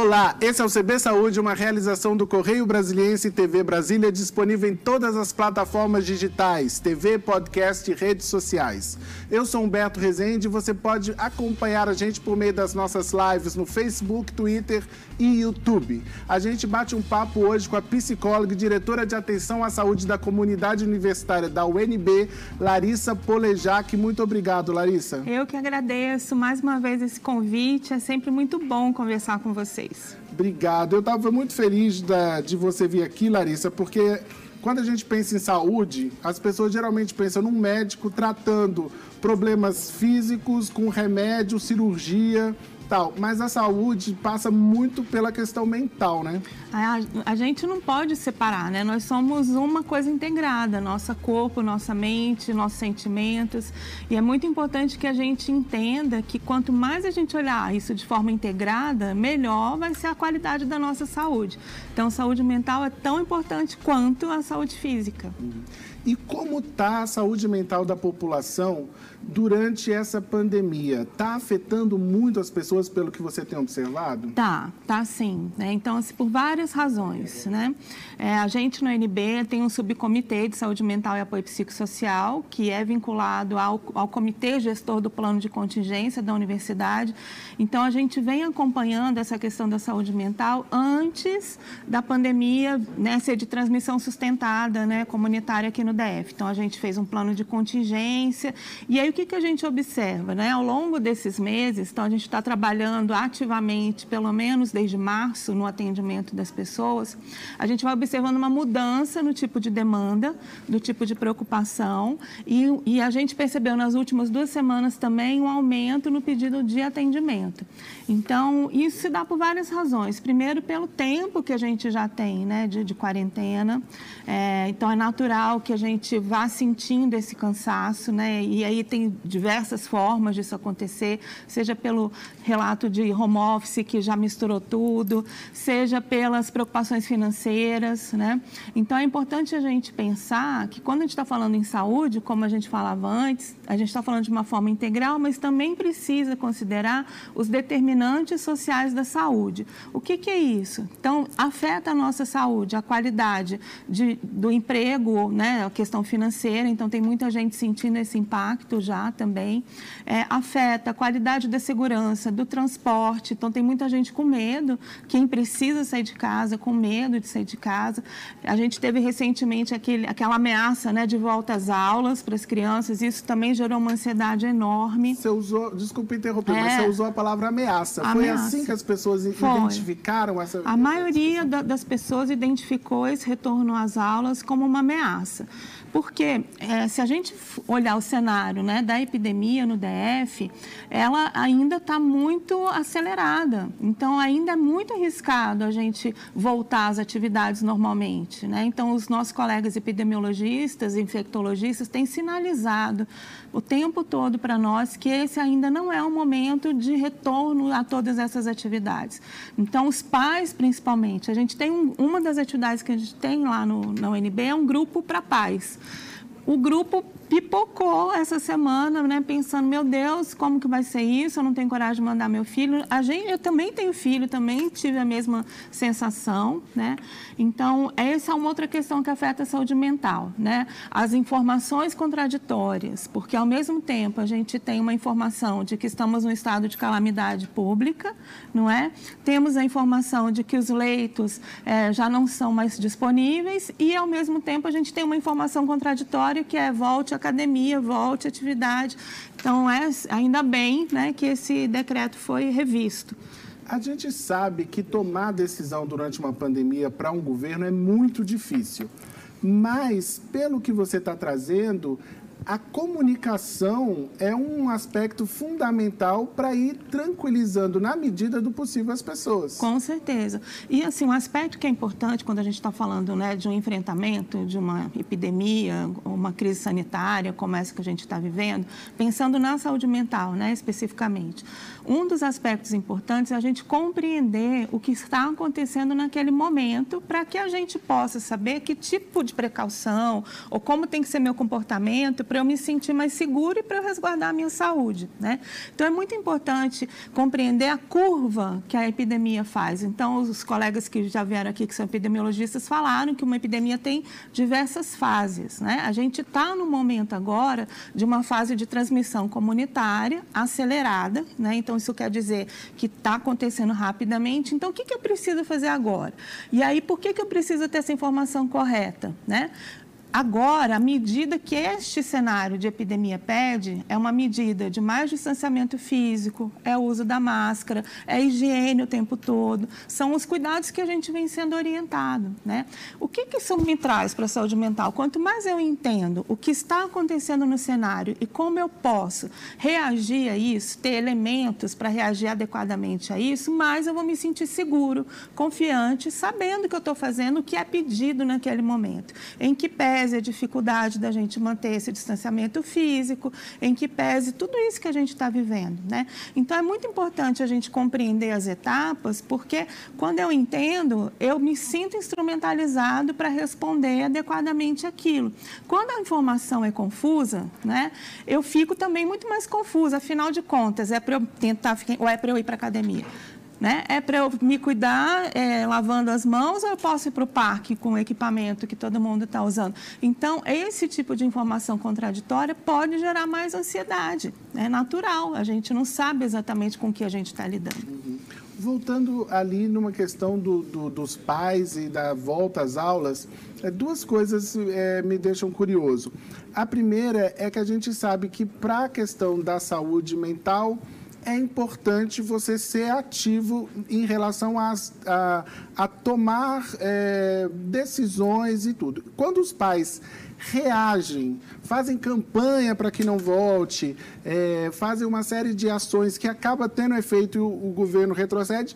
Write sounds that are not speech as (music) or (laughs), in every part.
Olá, esse é o CB Saúde, uma realização do Correio Brasiliense TV Brasília, disponível em todas as plataformas digitais, TV, podcast e redes sociais. Eu sou Humberto Rezende e você pode acompanhar a gente por meio das nossas lives no Facebook, Twitter e YouTube. A gente bate um papo hoje com a psicóloga e diretora de atenção à saúde da comunidade universitária da UNB, Larissa Polejac. Muito obrigado, Larissa. Eu que agradeço mais uma vez esse convite. É sempre muito bom conversar com vocês. Obrigado. Eu estava muito feliz da, de você vir aqui, Larissa, porque quando a gente pensa em saúde, as pessoas geralmente pensam num médico tratando problemas físicos com remédio, cirurgia tal, mas a saúde passa muito pela questão mental, né? A, a, gente não pode separar, né? Nós somos uma coisa integrada, nosso corpo, nossa mente, nossos sentimentos. E é muito importante que a gente entenda que quanto mais a gente olhar isso de forma integrada, melhor vai ser a qualidade da nossa saúde. Então, saúde mental é tão importante quanto a saúde física. E como está a saúde mental da população durante essa pandemia? Está afetando muito as pessoas pelo que você tem observado? Tá, tá sim. Né? Então, assim, por várias razões. Né? É, a gente no NB tem um subcomitê de saúde mental e apoio psicossocial, que é vinculado ao, ao comitê gestor do plano de contingência da universidade. Então, a gente vem acompanhando essa questão da saúde mental antes da pandemia né, ser de transmissão sustentada né, comunitária aqui no DF. Então, a gente fez um plano de contingência. E aí, o que, que a gente observa? Né? Ao longo desses meses, então, a gente está trabalhando ativamente, pelo menos desde março, no atendimento das pessoas, a gente vai observando uma mudança no tipo de demanda, do tipo de preocupação. E, e a gente percebeu nas últimas duas semanas também um aumento no pedido de atendimento. Então, isso se dá por várias razões. Primeiro, pelo tempo que a gente já tem né, de, de quarentena. É, então, é natural que a gente vá sentindo esse cansaço, né? E aí tem diversas formas disso acontecer, seja pelo relato de home office que já misturou tudo, seja pelas preocupações financeiras, né? Então é importante a gente pensar que quando a gente está falando em saúde, como a gente falava antes, a gente está falando de uma forma integral, mas também precisa considerar os determinantes sociais da saúde. O que, que é isso? Então afeta a nossa saúde, a qualidade de, do emprego, né? A questão financeira. Então tem muita gente sentindo esse impacto já também. É, afeta a qualidade da segurança, do transporte. Então, tem muita gente com medo, quem precisa sair de casa, com medo de sair de casa. A gente teve recentemente aquele, aquela ameaça né, de volta às aulas para as crianças, isso também gerou uma ansiedade enorme. Você usou, desculpa interromper, é, mas você usou a palavra ameaça. ameaça. Foi assim que as pessoas Foi. identificaram essa. A maioria das pessoas identificou esse retorno às aulas como uma ameaça. Porque é, se a gente olhar o cenário né, da epidemia no DF, ela ainda está muito acelerada. Então, ainda é muito arriscado a gente voltar às atividades normalmente. Né? Então, os nossos colegas epidemiologistas, infectologistas, têm sinalizado o tempo todo para nós que esse ainda não é o momento de retorno a todas essas atividades. Então, os pais, principalmente, a gente tem um, uma das atividades que a gente tem lá no, na UNB é um grupo para pais. O grupo pipocou essa semana, né, pensando, meu Deus, como que vai ser isso? Eu não tenho coragem de mandar meu filho. A gente, eu também tenho filho, também tive a mesma sensação, né? Então, essa é uma outra questão que afeta a saúde mental, né? As informações contraditórias, porque ao mesmo tempo a gente tem uma informação de que estamos num estado de calamidade pública, não é? Temos a informação de que os leitos é, já não são mais disponíveis e ao mesmo tempo a gente tem uma informação contraditória que é volte academia, volte à atividade. Então, é, ainda bem né, que esse decreto foi revisto. A gente sabe que tomar decisão durante uma pandemia para um governo é muito difícil. Mas, pelo que você está trazendo, a comunicação é um aspecto fundamental para ir tranquilizando, na medida do possível, as pessoas. Com certeza. E, assim, um aspecto que é importante quando a gente está falando né, de um enfrentamento de uma epidemia, uma crise sanitária, como essa que a gente está vivendo, pensando na saúde mental, né, especificamente. Um dos aspectos importantes é a gente compreender o que está acontecendo naquele momento para que a gente possa saber que tipo de precaução ou como tem que ser meu comportamento para eu me sentir mais seguro e para eu resguardar a minha saúde, né? Então é muito importante compreender a curva que a epidemia faz. Então os colegas que já vieram aqui que são epidemiologistas falaram que uma epidemia tem diversas fases, né? A gente está no momento agora de uma fase de transmissão comunitária acelerada, né? Então isso quer dizer que está acontecendo rapidamente. Então o que, que eu preciso fazer agora? E aí por que, que eu preciso ter essa informação correta, né? Agora, a medida que este cenário de epidemia pede é uma medida de mais distanciamento físico, é o uso da máscara, é higiene o tempo todo, são os cuidados que a gente vem sendo orientado. Né? O que, que isso me traz para a saúde mental? Quanto mais eu entendo o que está acontecendo no cenário e como eu posso reagir a isso, ter elementos para reagir adequadamente a isso, mais eu vou me sentir seguro, confiante, sabendo que eu estou fazendo o que é pedido naquele momento, em que pede pese a dificuldade da gente manter esse distanciamento físico, em que pese tudo isso que a gente está vivendo, né? Então é muito importante a gente compreender as etapas, porque quando eu entendo, eu me sinto instrumentalizado para responder adequadamente aquilo. Quando a informação é confusa, né, eu fico também muito mais confusa. Afinal de contas, é para eu tentar ou é para eu ir para academia? Né? É para eu me cuidar é, lavando as mãos ou eu posso ir para o parque com o equipamento que todo mundo está usando? Então, esse tipo de informação contraditória pode gerar mais ansiedade. É natural, a gente não sabe exatamente com que a gente está lidando. Uhum. Voltando ali numa questão do, do, dos pais e da volta às aulas, é, duas coisas é, me deixam curioso. A primeira é que a gente sabe que para a questão da saúde mental, é importante você ser ativo em relação a, a, a tomar é, decisões e tudo. Quando os pais reagem, fazem campanha para que não volte, é, fazem uma série de ações que acaba tendo efeito e o, o governo retrocede,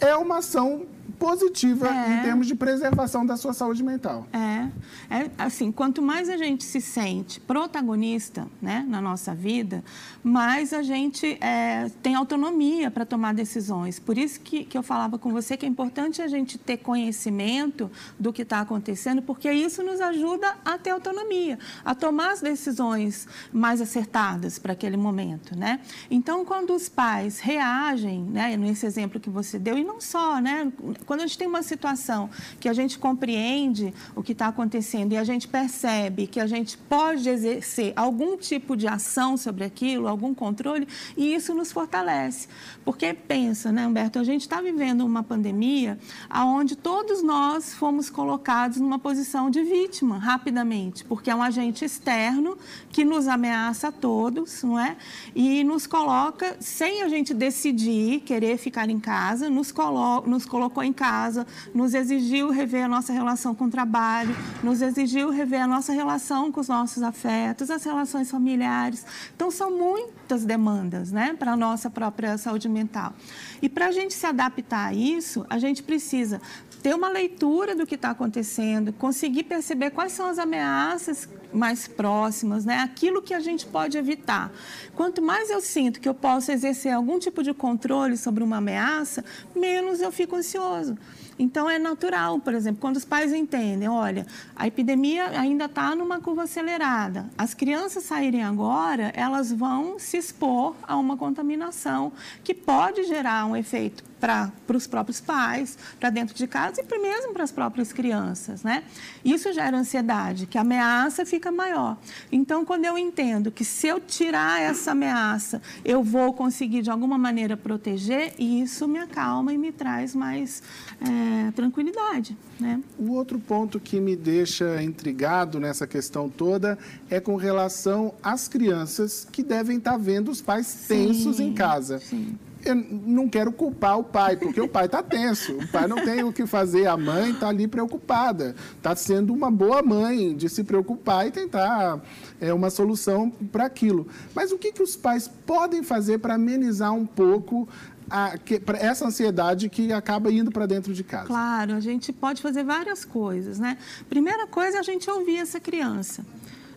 é uma ação positiva é. em termos de preservação da sua saúde mental. É. é. Assim, quanto mais a gente se sente protagonista né, na nossa vida, mais a gente é, tem autonomia para tomar decisões. Por isso que, que eu falava com você que é importante a gente ter conhecimento do que está acontecendo, porque isso nos ajuda a ter autonomia, a tomar as decisões mais acertadas para aquele momento. Né? Então, quando os pais reagem, né, nesse exemplo que você deu, e não só, né? Quando a gente tem uma situação que a gente compreende o que está acontecendo e a gente percebe que a gente pode exercer algum tipo de ação sobre aquilo, algum controle, e isso nos fortalece. Porque pensa, né, Humberto, a gente está vivendo uma pandemia onde todos nós fomos colocados numa posição de vítima rapidamente, porque é um agente externo que nos ameaça a todos, não é? E nos coloca, sem a gente decidir querer ficar em casa, nos, colo nos colocou em casa, nos exigiu rever a nossa relação com o trabalho, nos exigiu rever a nossa relação com os nossos afetos, as relações familiares. Então, são muitas demandas né, para a nossa própria saúde mental. E para a gente se adaptar a isso, a gente precisa ter uma leitura do que está acontecendo, conseguir perceber quais são as ameaças mais próximas, né? aquilo que a gente pode evitar. Quanto mais eu sinto que eu posso exercer algum tipo de controle sobre uma ameaça, menos eu fico ansioso. Então, é natural, por exemplo, quando os pais entendem, olha, a epidemia ainda está numa curva acelerada, as crianças saírem agora, elas vão se expor a uma contaminação que pode gerar um efeito para os próprios pais, para dentro de casa e mesmo para as próprias crianças, né? Isso gera ansiedade, que a ameaça fica maior. Então, quando eu entendo que se eu tirar essa ameaça, eu vou conseguir de alguma maneira proteger, isso me acalma e me traz mais é, tranquilidade, né? O outro ponto que me deixa intrigado nessa questão toda é com relação às crianças que devem estar vendo os pais tensos sim, em casa. Sim eu não quero culpar o pai, porque o pai está tenso. O pai não tem o que fazer, a mãe está ali preocupada. Está sendo uma boa mãe de se preocupar e tentar é, uma solução para aquilo. Mas o que, que os pais podem fazer para amenizar um pouco a, que, essa ansiedade que acaba indo para dentro de casa? Claro, a gente pode fazer várias coisas, né? Primeira coisa é a gente ouvir essa criança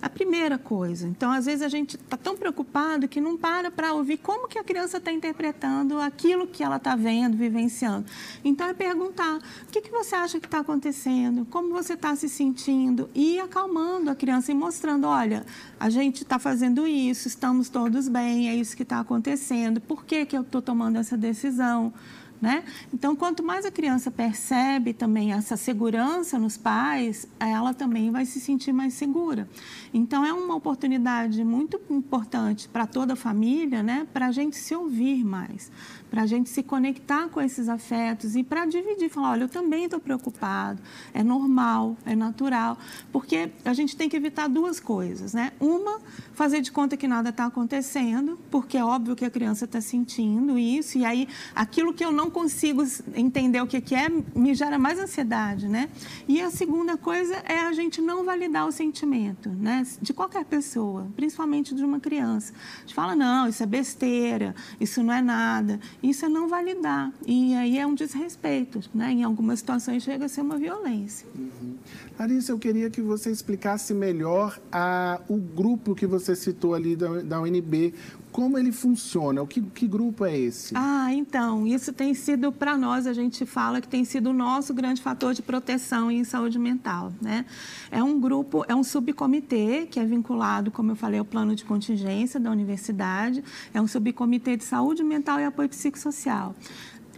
a primeira coisa. Então, às vezes, a gente está tão preocupado que não para para ouvir como que a criança está interpretando aquilo que ela está vendo, vivenciando. Então, é perguntar, o que, que você acha que está acontecendo? Como você está se sentindo? E acalmando a criança e mostrando, olha, a gente está fazendo isso, estamos todos bem, é isso que está acontecendo, por que, que eu estou tomando essa decisão? Né? Então, quanto mais a criança percebe também essa segurança nos pais, ela também vai se sentir mais segura. Então, é uma oportunidade muito importante para toda a família, né? para a gente se ouvir mais, para a gente se conectar com esses afetos e para dividir, falar, olha, eu também estou preocupado, é normal, é natural, porque a gente tem que evitar duas coisas, né? Uma, fazer de conta que nada está acontecendo, porque é óbvio que a criança está sentindo isso, e aí aquilo que eu não consigo entender o que, que é, me gera mais ansiedade, né? E a segunda coisa é a gente não validar o sentimento, né? De qualquer pessoa, principalmente de uma criança. A gente fala, não, isso é besteira, isso não é nada. Isso é não validar. E aí é um desrespeito. Né? Em algumas situações chega a ser uma violência. Uhum. Larissa, eu queria que você explicasse melhor a, o grupo que você citou ali da, da UNB. Como ele funciona? O que, que grupo é esse? Ah, então, isso tem sido para nós, a gente fala que tem sido o nosso grande fator de proteção em saúde mental. Né? É um grupo, é um subcomitê que é vinculado, como eu falei, ao plano de contingência da universidade, é um subcomitê de saúde mental e apoio psicossocial.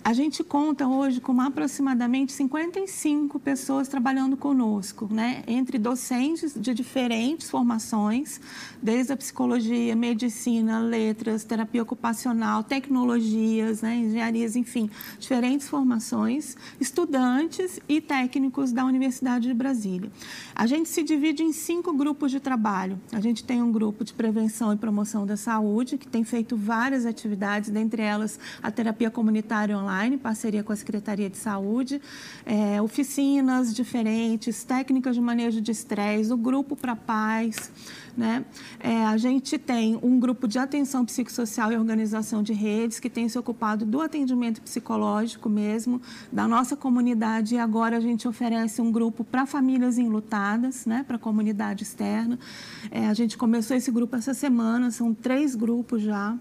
A gente conta hoje com aproximadamente 55 pessoas trabalhando conosco, né? entre docentes de diferentes formações, desde a psicologia, medicina, letras, terapia ocupacional, tecnologias, né? engenharias, enfim, diferentes formações, estudantes e técnicos da Universidade de Brasília. A gente se divide em cinco grupos de trabalho. A gente tem um grupo de prevenção e promoção da saúde, que tem feito várias atividades, dentre elas a terapia comunitária online online, parceria com a Secretaria de Saúde, é, oficinas diferentes, técnicas de manejo de estresse, o grupo para paz. Né? É, a gente tem um grupo de atenção psicossocial e organização de redes que tem se ocupado do atendimento psicológico mesmo da nossa comunidade e agora a gente oferece um grupo para famílias enlutadas, né? para a comunidade externa. É, a gente começou esse grupo essa semana, são três grupos já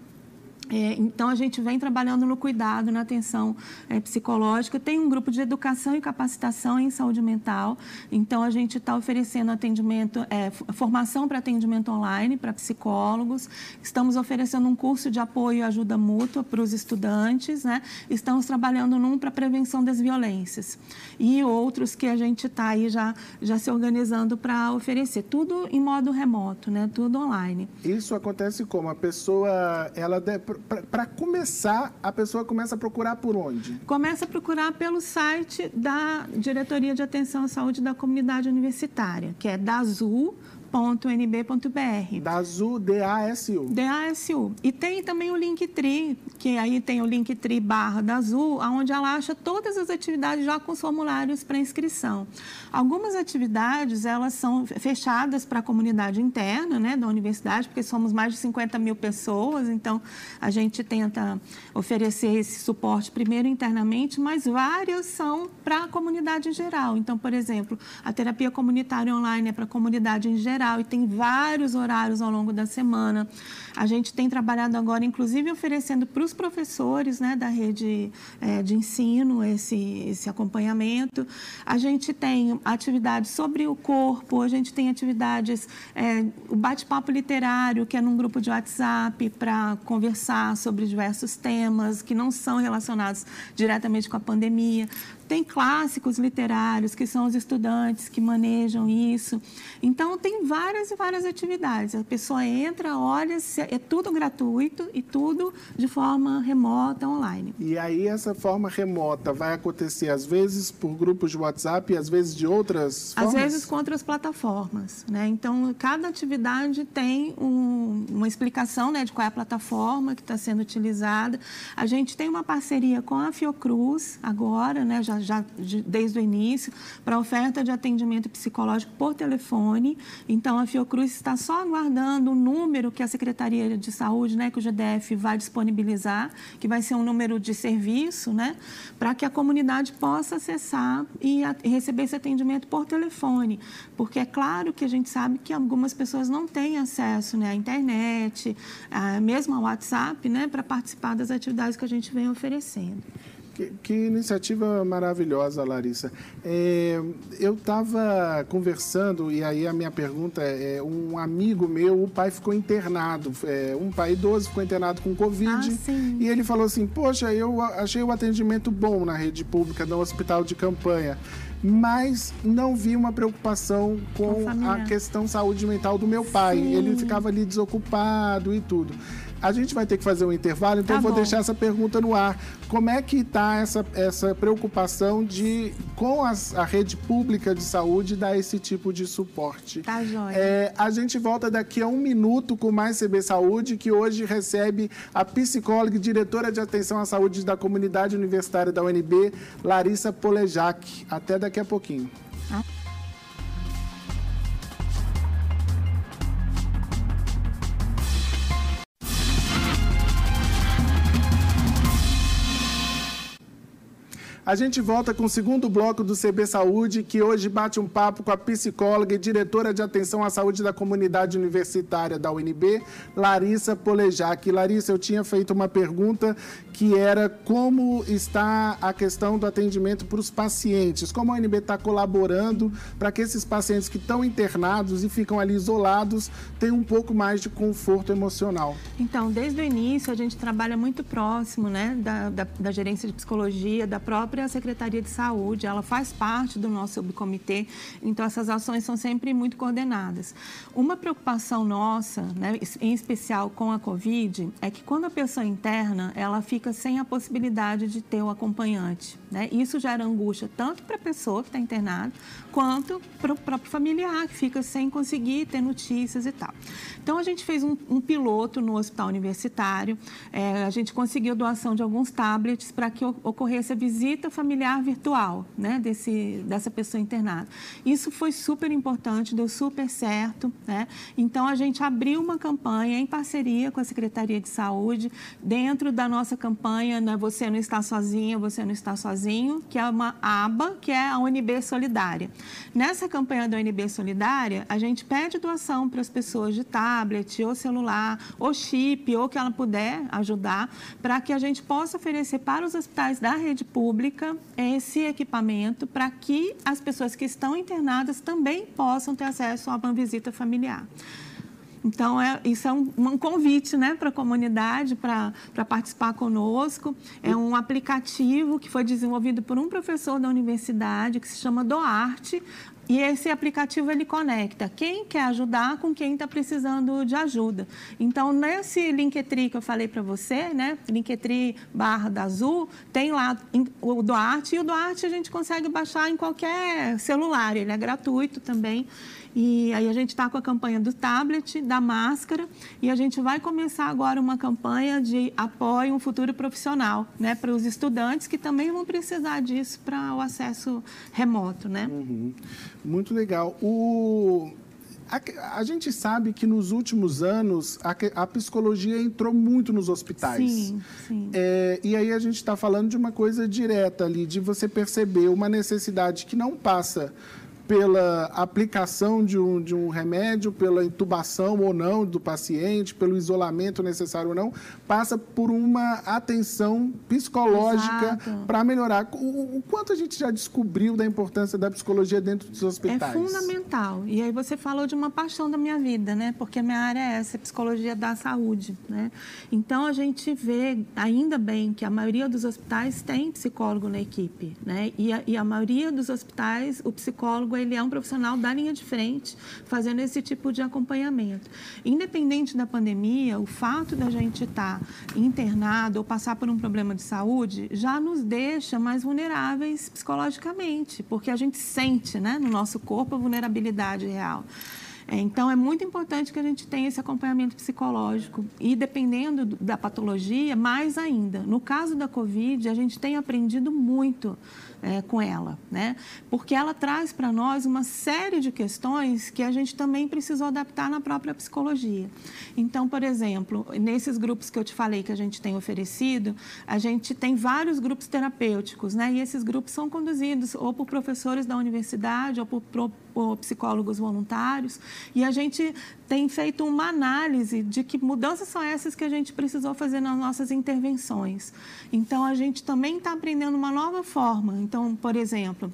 é, então, a gente vem trabalhando no cuidado, na atenção é, psicológica. Tem um grupo de educação e capacitação em saúde mental. Então, a gente está oferecendo atendimento, é, formação para atendimento online para psicólogos. Estamos oferecendo um curso de apoio e ajuda mútua para os estudantes. Né? Estamos trabalhando num para prevenção das violências. E outros que a gente está aí já, já se organizando para oferecer. Tudo em modo remoto, né? tudo online. Isso acontece como? A pessoa, ela deve para começar, a pessoa começa a procurar por onde? Começa a procurar pelo site da Diretoria de Atenção à Saúde da Comunidade Universitária, que é DAZU www.nb.br. DASU, D-A-S-U. D-A-S-U. E tem também o Linktree, que aí tem o Linktree barra da Azul, onde ela acha todas as atividades já com os formulários para inscrição. Algumas atividades, elas são fechadas para a comunidade interna né, da universidade, porque somos mais de 50 mil pessoas, então a gente tenta oferecer esse suporte primeiro internamente, mas várias são para a comunidade em geral. Então, por exemplo, a terapia comunitária online é para a comunidade em geral, geral e tem vários horários ao longo da semana. A gente tem trabalhado agora, inclusive, oferecendo para os professores né, da rede é, de ensino esse, esse acompanhamento. A gente tem atividades sobre o corpo, a gente tem atividades, é, o bate-papo literário, que é num grupo de WhatsApp para conversar sobre diversos temas que não são relacionados diretamente com a pandemia. Tem clássicos literários, que são os estudantes que manejam isso. Então, tem várias e várias atividades. A pessoa entra, olha, é tudo gratuito e tudo de forma remota, online. E aí, essa forma remota vai acontecer, às vezes, por grupos de WhatsApp e às vezes de outras formas? Às vezes com outras plataformas. Né? Então, cada atividade tem um, uma explicação né, de qual é a plataforma que está sendo utilizada. A gente tem uma parceria com a Fiocruz agora, né? já já de, desde o início, para oferta de atendimento psicológico por telefone. Então, a Fiocruz está só aguardando o número que a Secretaria de Saúde, né, que o GDF vai disponibilizar, que vai ser um número de serviço, né, para que a comunidade possa acessar e, a, e receber esse atendimento por telefone. Porque é claro que a gente sabe que algumas pessoas não têm acesso né, à internet, a, mesmo ao WhatsApp, né, para participar das atividades que a gente vem oferecendo. Que, que, iniciativa maravilhosa, Larissa. É, eu estava conversando, e aí a minha pergunta é, é: um amigo meu, o pai ficou internado, é, um pai idoso ficou internado com Covid, ah, e ele falou assim: Poxa, eu achei o atendimento bom na rede pública, no hospital de campanha mas não vi uma preocupação com, com a questão saúde mental do meu pai. Sim. Ele ficava ali desocupado e tudo. A gente vai ter que fazer um intervalo, então tá eu vou bom. deixar essa pergunta no ar. Como é que está essa, essa preocupação de, com as, a rede pública de saúde, dar esse tipo de suporte? Tá, joia. É, a gente volta daqui a um minuto com mais CB Saúde, que hoje recebe a psicóloga e diretora de atenção à saúde da comunidade universitária da UNB, Larissa Polejac. Até daqui a pouquinho. Ah. A gente volta com o segundo bloco do CB Saúde, que hoje bate um papo com a psicóloga e diretora de atenção à saúde da comunidade universitária da UNB, Larissa Polejac. Larissa, eu tinha feito uma pergunta que era como está a questão do atendimento para os pacientes, como a UNB está colaborando para que esses pacientes que estão internados e ficam ali isolados tenham um pouco mais de conforto emocional. Então, desde o início, a gente trabalha muito próximo né, da, da, da gerência de psicologia, da própria própria Secretaria de Saúde, ela faz parte do nosso subcomitê, então essas ações são sempre muito coordenadas. Uma preocupação nossa, né, em especial com a Covid, é que quando a pessoa interna, ela fica sem a possibilidade de ter o acompanhante. Né? Isso gera angústia tanto para a pessoa que está internada, quanto para o próprio familiar, que fica sem conseguir ter notícias e tal. Então, a gente fez um, um piloto no hospital universitário, é, a gente conseguiu doação de alguns tablets para que ocorresse a visita familiar virtual né, desse, dessa pessoa internada. Isso foi super importante, deu super certo. Né? Então, a gente abriu uma campanha em parceria com a Secretaria de Saúde, dentro da nossa campanha né, Você Não Está Sozinha, Você Não Está Sozinho, que é uma aba, que é a UNB Solidária. Nessa campanha da UNB Solidária, a gente pede doação para as pessoas de tablet, ou celular, ou chip, ou que ela puder ajudar, para que a gente possa oferecer para os hospitais da rede pública esse equipamento, para que as pessoas que estão internadas também possam ter acesso a uma visita familiar. Então, é, isso é um, um convite né, para a comunidade para participar conosco. É um aplicativo que foi desenvolvido por um professor da universidade que se chama Doarte. E esse aplicativo ele conecta quem quer ajudar com quem está precisando de ajuda. Então, nesse Linktree que eu falei para você, né, Linktree barra da Azul, tem lá o Doarte, e o Doarte a gente consegue baixar em qualquer celular, ele é gratuito também. E aí a gente está com a campanha do tablet, da máscara, e a gente vai começar agora uma campanha de apoio um futuro profissional, né, para os estudantes que também vão precisar disso para o acesso remoto, né? Uhum. Muito legal. O a, a, gente sabe que nos últimos anos a, a, psicologia entrou muito nos hospitais. Sim, sim. É, e aí a gente está falando de uma coisa direta ali, de você perceber uma necessidade que não passa pela aplicação de um, de um remédio, pela intubação ou não do paciente, pelo isolamento necessário ou não, passa por uma atenção psicológica para melhorar. O, o, quanto a gente já descobriu da importância da psicologia dentro dos hospitais? É fundamental. E aí você falou de uma paixão da minha vida, né? Porque a minha área é essa, psicologia da saúde, né? Então a gente vê, ainda bem, que a maioria dos hospitais tem psicólogo na equipe, né? E a, e a maioria dos hospitais, o psicólogo ele é um profissional da linha de frente, fazendo esse tipo de acompanhamento. Independente da pandemia, o fato da gente estar internado ou passar por um problema de saúde já nos deixa mais vulneráveis psicologicamente, porque a gente sente né, no nosso corpo a vulnerabilidade real. É, então, é muito importante que a gente tenha esse acompanhamento psicológico e, dependendo da patologia, mais ainda. No caso da Covid, a gente tem aprendido muito é, com ela, né? Porque ela traz para nós uma série de questões que a gente também precisou adaptar na própria psicologia. Então, por exemplo, nesses grupos que eu te falei que a gente tem oferecido, a gente tem vários grupos terapêuticos, né? E esses grupos são conduzidos ou por professores da universidade ou por, por psicólogos voluntários. E a gente tem feito uma análise de que mudanças são essas que a gente precisou fazer nas nossas intervenções. Então, a gente também está aprendendo uma nova forma. Então, por exemplo,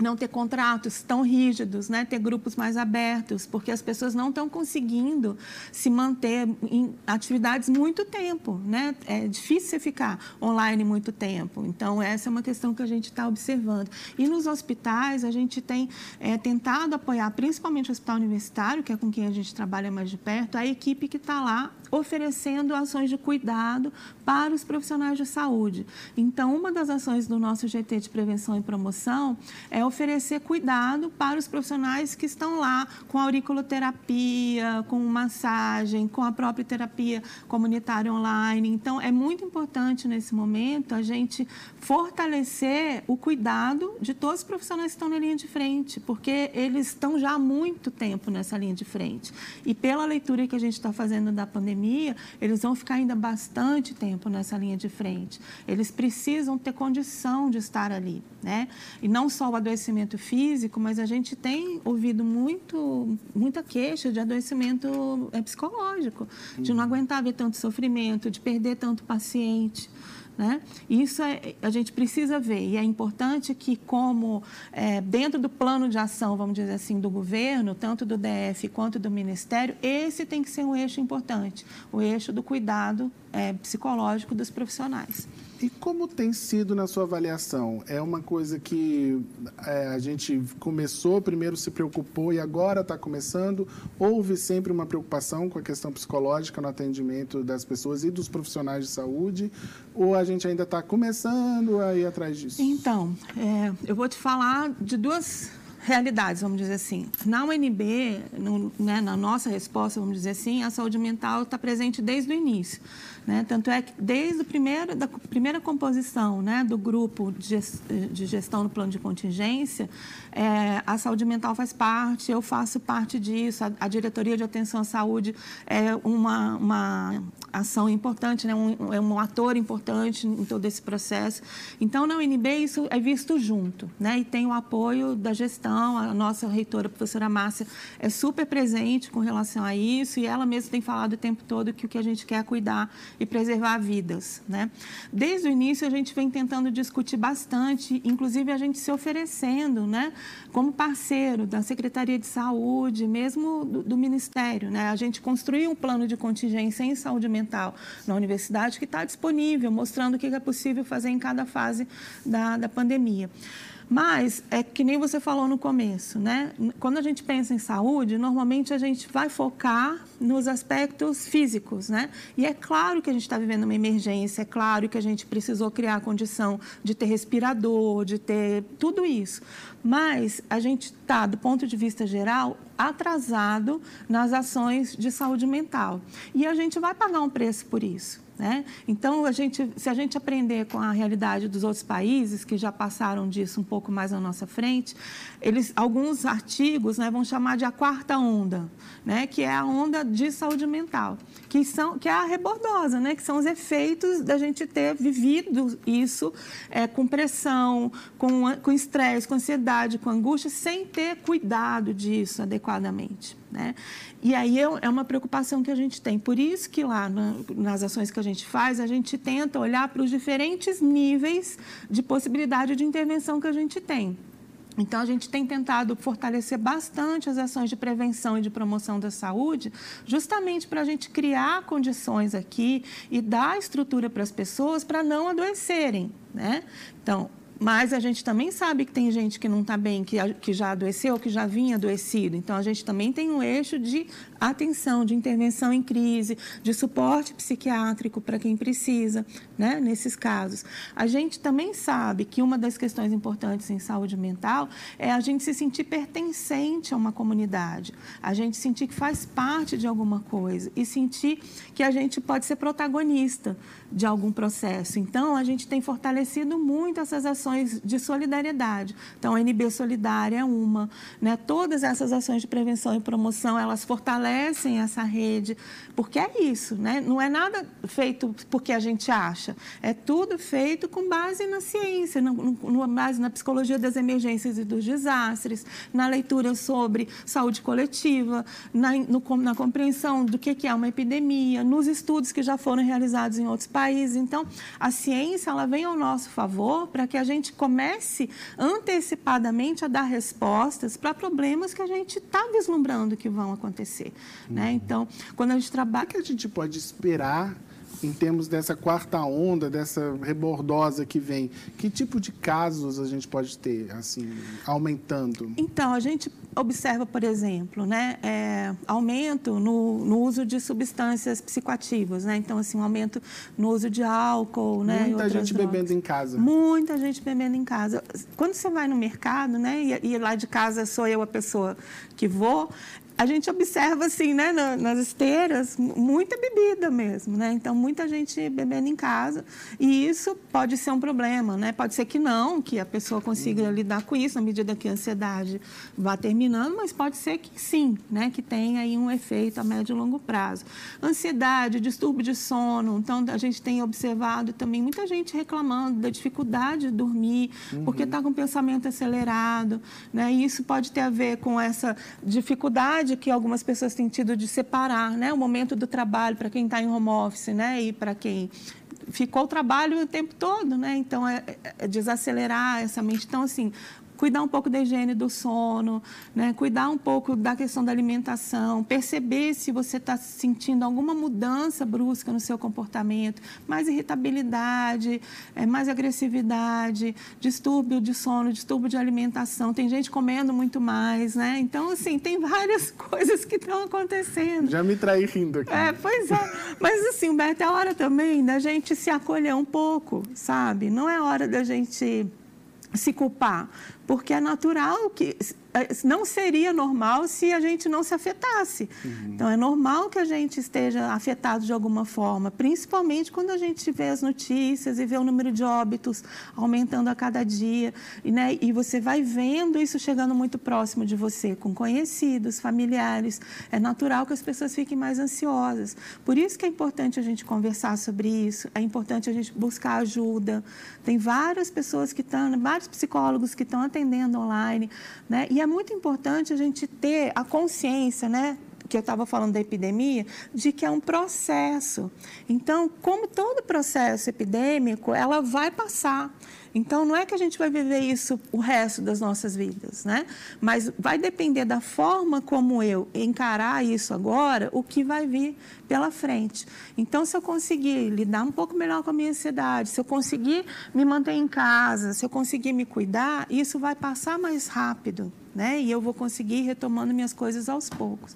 não ter contratos tão rígidos, né? ter grupos mais abertos, porque as pessoas não estão conseguindo se manter em atividades muito tempo. Né? É difícil você ficar online muito tempo. Então, essa é uma questão que a gente está observando. E nos hospitais, a gente tem é, tentado apoiar, principalmente o hospital universitário, que é com quem a gente trabalha mais de perto, a equipe que está lá oferecendo ações de cuidado para os profissionais de saúde. Então, uma das ações do nosso GT de prevenção e promoção é oferecer cuidado para os profissionais que estão lá com auriculoterapia, com massagem, com a própria terapia comunitária online. Então, é muito importante nesse momento a gente fortalecer o cuidado de todos os profissionais que estão na linha de frente, porque eles estão já há muito tempo nessa linha de frente. E pela leitura que a gente está fazendo da pandemia, eles vão ficar ainda bastante tempo nessa linha de frente. Eles precisam ter condição de estar ali, né? E não só o adoecimento físico, mas a gente tem ouvido muito, muita queixa de adoecimento é, psicológico, de não aguentar ver tanto sofrimento, de perder tanto paciente. Né? Isso é, a gente precisa ver e é importante que, como é, dentro do plano de ação, vamos dizer assim, do governo, tanto do DF quanto do Ministério, esse tem que ser um eixo importante, o eixo do cuidado é, psicológico dos profissionais. E como tem sido na sua avaliação? É uma coisa que é, a gente começou, primeiro se preocupou e agora está começando? Houve sempre uma preocupação com a questão psicológica no atendimento das pessoas e dos profissionais de saúde? Ou a gente ainda está começando a ir atrás disso? Então, é, eu vou te falar de duas realidades, vamos dizer assim. Na UNB, no, né, na nossa resposta, vamos dizer assim, a saúde mental está presente desde o início. Né? Tanto é que desde a primeira, da primeira composição né, do grupo de gestão no plano de contingência, é, a saúde mental faz parte, eu faço parte disso, a, a diretoria de atenção à saúde é uma, uma ação importante, né, um, é um ator importante em todo esse processo. Então, na UNB, isso é visto junto, né, e tem o apoio da gestão, a nossa reitora, a professora Márcia, é super presente com relação a isso, e ela mesma tem falado o tempo todo que o que a gente quer é cuidar e preservar vidas. Né? Desde o início, a gente vem tentando discutir bastante, inclusive a gente se oferecendo né, como parceiro da Secretaria de Saúde, mesmo do, do Ministério. Né? A gente construiu um plano de contingência em saúde mental na universidade que está disponível, mostrando o que é possível fazer em cada fase da, da pandemia. Mas é que nem você falou no começo, né? Quando a gente pensa em saúde, normalmente a gente vai focar nos aspectos físicos, né? E é claro que a gente está vivendo uma emergência, é claro que a gente precisou criar a condição de ter respirador, de ter tudo isso. Mas a gente está, do ponto de vista geral, atrasado nas ações de saúde mental. E a gente vai pagar um preço por isso. Né? Então, a gente, se a gente aprender com a realidade dos outros países que já passaram disso um pouco mais à nossa frente, eles, alguns artigos né, vão chamar de a quarta onda, né, que é a onda de saúde mental, que, são, que é a rebordosa, né, que são os efeitos da gente ter vivido isso é, com pressão, com estresse, com, com ansiedade, com angústia, sem ter cuidado disso adequadamente. Né? E aí é uma preocupação que a gente tem. Por isso que lá na, nas ações que a gente faz, a gente tenta olhar para os diferentes níveis de possibilidade de intervenção que a gente tem. Então, a gente tem tentado fortalecer bastante as ações de prevenção e de promoção da saúde, justamente para a gente criar condições aqui e dar estrutura para as pessoas para não adoecerem. Né? Então, Mas a gente também sabe que tem gente que não está bem, que, que já adoeceu, que já vinha adoecido. Então, a gente também tem um eixo de atenção, de intervenção em crise, de suporte psiquiátrico para quem precisa, né, nesses casos. A gente também sabe que uma das questões importantes em saúde mental é a gente se sentir pertencente a uma comunidade, a gente sentir que faz parte de alguma coisa e sentir que a gente pode ser protagonista de algum processo. Então, a gente tem fortalecido muito essas ações de solidariedade. Então, a NB Solidária é uma, né? Todas essas ações de prevenção e promoção, elas fortalecem essa rede, porque é isso, né? Não é nada feito porque a gente acha, é tudo feito com base na ciência, no, no, base na psicologia das emergências e dos desastres, na leitura sobre saúde coletiva, na, no, na compreensão do que, que é uma epidemia, nos estudos que já foram realizados em outros país. Então, a ciência ela vem ao nosso favor para que a gente comece antecipadamente a dar respostas para problemas que a gente está vislumbrando que vão acontecer. Né? Uhum. Né? Então, quando a gente trabalha. O que a gente pode esperar em termos dessa quarta onda, dessa rebordosa que vem, que tipo de casos a gente pode ter, assim, aumentando? Então, a gente observa, por exemplo, né, é, aumento no, no, uso de substâncias psicoativas, né? Então, assim, um aumento no uso de álcool, né? Muita gente drogas. bebendo em casa. Muita gente bebendo em casa. Quando você vai no mercado, né, e, e lá de casa sou eu a pessoa que vou, a gente observa assim, né, nas esteiras, muita bebida mesmo, né? Então muita gente bebendo em casa e isso pode ser um problema, né? Pode ser que não, que a pessoa consiga uhum. lidar com isso na medida que a ansiedade vá terminando, mas pode ser que sim, né? Que tenha aí um efeito a médio e longo prazo. Ansiedade, distúrbio de sono, então a gente tem observado também muita gente reclamando da dificuldade de dormir uhum. porque está com o pensamento acelerado, né? E isso pode ter a ver com essa dificuldade dificuldade que algumas pessoas têm tido de separar né, o momento do trabalho para quem está em home office né, e para quem ficou o trabalho o tempo todo, né? Então, é, é desacelerar essa mente. Então, assim, cuidar um pouco da higiene do sono, né? cuidar um pouco da questão da alimentação, perceber se você está sentindo alguma mudança brusca no seu comportamento, mais irritabilidade, é, mais agressividade, distúrbio de sono, distúrbio de alimentação. Tem gente comendo muito mais, né? Então, assim, tem várias (laughs) coisas que estão acontecendo. Já me traí rindo aqui. É, pois é. Mas, assim, Humberto, é hora também da gente se acolher um pouco, sabe? Não é hora da gente se culpar, porque é natural que é, não seria normal se a gente não se afetasse. Uhum. Então, é normal que a gente esteja afetado de alguma forma, principalmente quando a gente vê as notícias e vê o número de óbitos aumentando a cada dia. E, né, e você vai vendo isso chegando muito próximo de você, com conhecidos, familiares. É natural que as pessoas fiquem mais ansiosas. Por isso que é importante a gente conversar sobre isso, é importante a gente buscar ajuda. Tem várias pessoas que estão, vários psicólogos que estão atendendo online, né? E é muito importante a gente ter a consciência, né? que eu estava falando da epidemia, de que é um processo. Então, como todo processo epidêmico, ela vai passar. Então, não é que a gente vai viver isso o resto das nossas vidas, né? Mas vai depender da forma como eu encarar isso agora, o que vai vir pela frente. Então, se eu conseguir lidar um pouco melhor com a minha ansiedade, se eu conseguir me manter em casa, se eu conseguir me cuidar, isso vai passar mais rápido, né? E eu vou conseguir ir retomando minhas coisas aos poucos.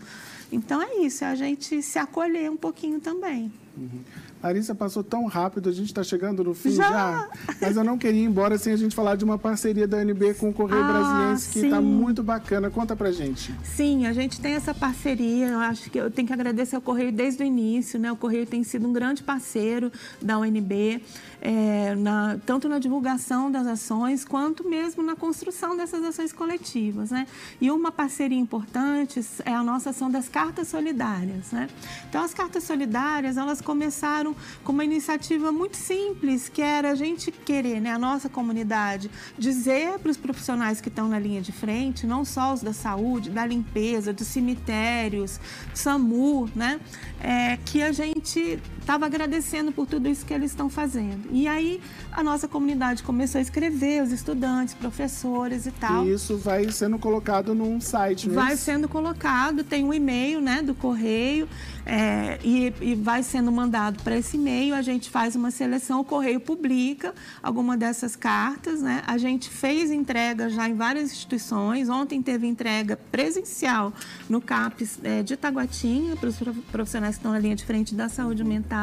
Então, é isso, é a gente se acolher um pouquinho também. Uhum. Larissa, passou tão rápido, a gente está chegando no fim já. já. Mas eu não queria ir embora sem a gente falar de uma parceria da UNB com o Correio ah, Brasiliense, que está muito bacana. Conta pra gente. Sim, a gente tem essa parceria. Eu acho que eu tenho que agradecer ao Correio desde o início, né? O Correio tem sido um grande parceiro da UNB é, na, tanto na divulgação das ações, quanto mesmo na construção dessas ações coletivas. Né? E uma parceria importante é a nossa ação das cartas solidárias. Né? Então, as cartas solidárias, elas começaram com uma iniciativa muito simples, que era a gente querer, né, a nossa comunidade, dizer para os profissionais que estão na linha de frente, não só os da saúde, da limpeza, dos cemitérios, SAMU, né, é, que a gente estava agradecendo por tudo isso que eles estão fazendo. E aí a nossa comunidade começou a escrever, os estudantes, professores e tal. E isso vai sendo colocado num site, Vai sendo colocado, tem um e-mail né, do correio é, e, e, vai sendo mandado para esse e-mail, a gente faz uma seleção, o correio publica alguma dessas cartas, né? A gente fez entrega já em várias instituições, ontem teve entrega presencial no CAPES é, de Taguatinga, para os profissionais que estão na linha de frente da saúde mental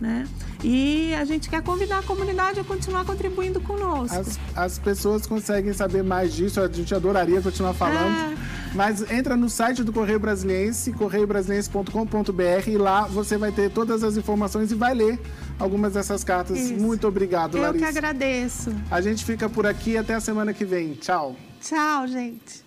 né? E a gente quer convidar a comunidade a continuar contribuindo conosco. As, as pessoas conseguem saber mais disso, a gente adoraria continuar falando. É. Mas entra no site do Correio Brasiliense, correiobrasiliense.com.br e lá você vai ter todas as informações e vai ler algumas dessas cartas. Isso. Muito obrigado, Eu Larissa. Eu que agradeço. A gente fica por aqui até a semana que vem. Tchau. Tchau, gente.